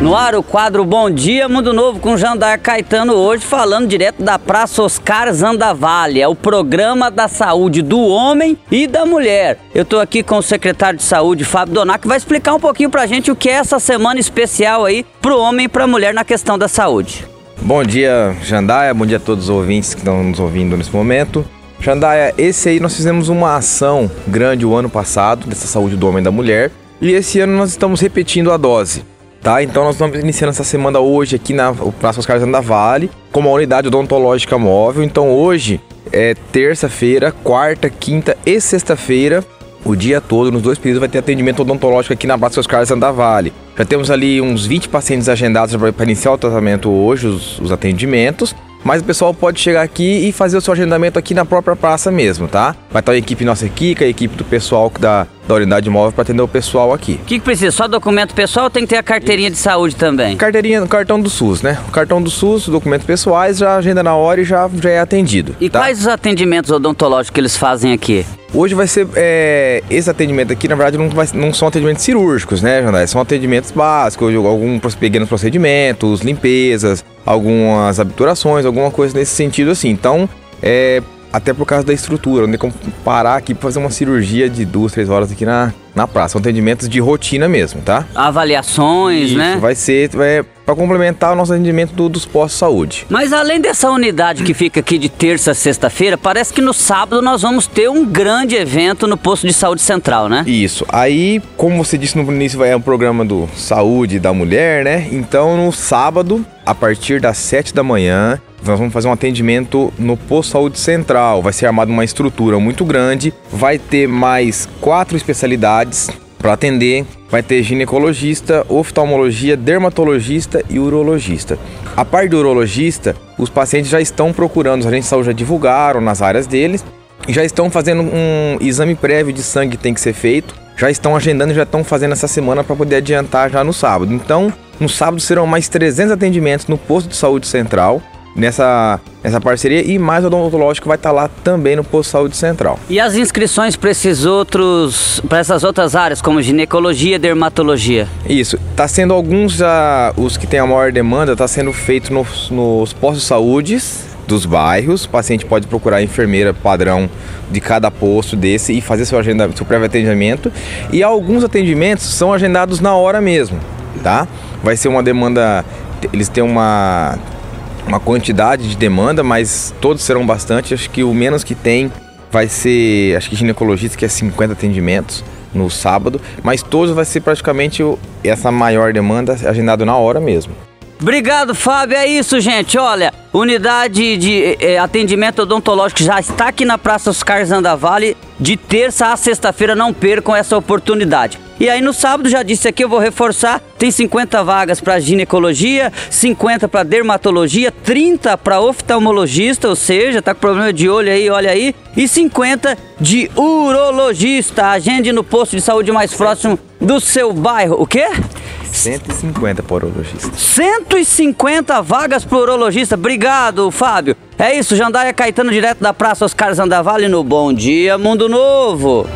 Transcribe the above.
No ar o quadro Bom Dia Mundo Novo com Jandar Caetano hoje falando direto da Praça Oscar Zandavalli, é o programa da saúde do homem e da mulher. Eu estou aqui com o secretário de saúde Fábio Donac que vai explicar um pouquinho pra gente o que é essa semana especial aí pro homem e pra mulher na questão da saúde. Bom dia, Jandaia, bom dia a todos os ouvintes que estão nos ouvindo nesse momento. Jandaia, esse aí nós fizemos uma ação grande o ano passado dessa saúde do homem e da mulher e esse ano nós estamos repetindo a dose. Tá? Então nós estamos iniciando essa semana hoje aqui na Praça Oscar da Vale, com uma unidade odontológica móvel. Então hoje é terça-feira, quarta, quinta e sexta-feira, o dia todo, nos dois períodos, vai ter atendimento odontológico aqui na Praça Oscar da Vale. Já temos ali uns 20 pacientes agendados para iniciar o tratamento hoje, os, os atendimentos. Mas o pessoal pode chegar aqui e fazer o seu agendamento aqui na própria praça mesmo, tá? Vai estar a equipe nossa aqui, com a equipe do pessoal da, da unidade móvel para atender o pessoal aqui. O que, que, precisa? Só documento pessoal ou tem que ter a carteirinha de saúde também? Carteirinha, cartão do SUS, né? O cartão do SUS, documentos pessoais, já agenda na hora e já, já é atendido. E tá? quais os atendimentos odontológicos que eles fazem aqui? Hoje vai ser. É, esse atendimento aqui, na verdade, não, vai, não são atendimentos cirúrgicos, né, Jandai? São atendimentos básicos, alguns pequenos procedimentos, limpezas, algumas obturações, alguma coisa nesse sentido assim. Então, é, até por causa da estrutura, não tem como parar aqui para fazer uma cirurgia de duas, três horas aqui na, na praça. São atendimentos de rotina mesmo, tá? Avaliações, Isso, né? vai ser é, para complementar o nosso atendimento do, dos postos de saúde. Mas além dessa unidade que fica aqui de terça a sexta-feira, parece que no sábado nós vamos ter um grande evento no posto de saúde central, né? Isso. Aí, como você disse no início, é um programa do saúde da mulher, né? Então, no sábado, a partir das sete da manhã, nós vamos fazer um atendimento no posto de saúde central. Vai ser armada uma estrutura muito grande, vai ter mais quatro especialidades para atender. Vai ter ginecologista, oftalmologia, dermatologista e urologista. A parte do urologista, os pacientes já estão procurando, os agentes de saúde já divulgaram nas áreas deles, já estão fazendo um exame prévio de sangue que tem que ser feito, já estão agendando e já estão fazendo essa semana para poder adiantar já no sábado. Então, no sábado serão mais 300 atendimentos no posto de saúde central nessa, nessa parceria e mais o odontológico vai estar lá também no posto de saúde central. E as inscrições para esses outros, para essas outras áreas como ginecologia, dermatologia? Isso, está sendo alguns os que têm a maior demanda, está sendo feito nos, nos postos de saúde dos bairros. O paciente pode procurar a enfermeira padrão de cada posto desse e fazer seu, agenda, seu prévio atendimento. E alguns atendimentos são agendados na hora mesmo, tá? Vai ser uma demanda, eles têm uma uma quantidade de demanda, mas todos serão bastante. Acho que o menos que tem vai ser, acho que ginecologista, que é 50 atendimentos no sábado, mas todos vai ser praticamente essa maior demanda agendado na hora mesmo. Obrigado, Fábio. É isso, gente. Olha, unidade de eh, atendimento odontológico já está aqui na Praça Oscar Zandavalli. De terça a sexta-feira, não percam essa oportunidade. E aí no sábado, já disse aqui, eu vou reforçar, tem 50 vagas para ginecologia, 50 para dermatologia, 30 para oftalmologista, ou seja, tá com problema de olho aí, olha aí, e 50 de urologista. Agende no posto de saúde mais próximo do seu bairro. O quê? 150 para urologista. 150 vagas para urologista. Obrigado, Fábio. É isso, Jandaia Caetano, direto da Praça Oscar Zandavalli no Bom Dia Mundo Novo.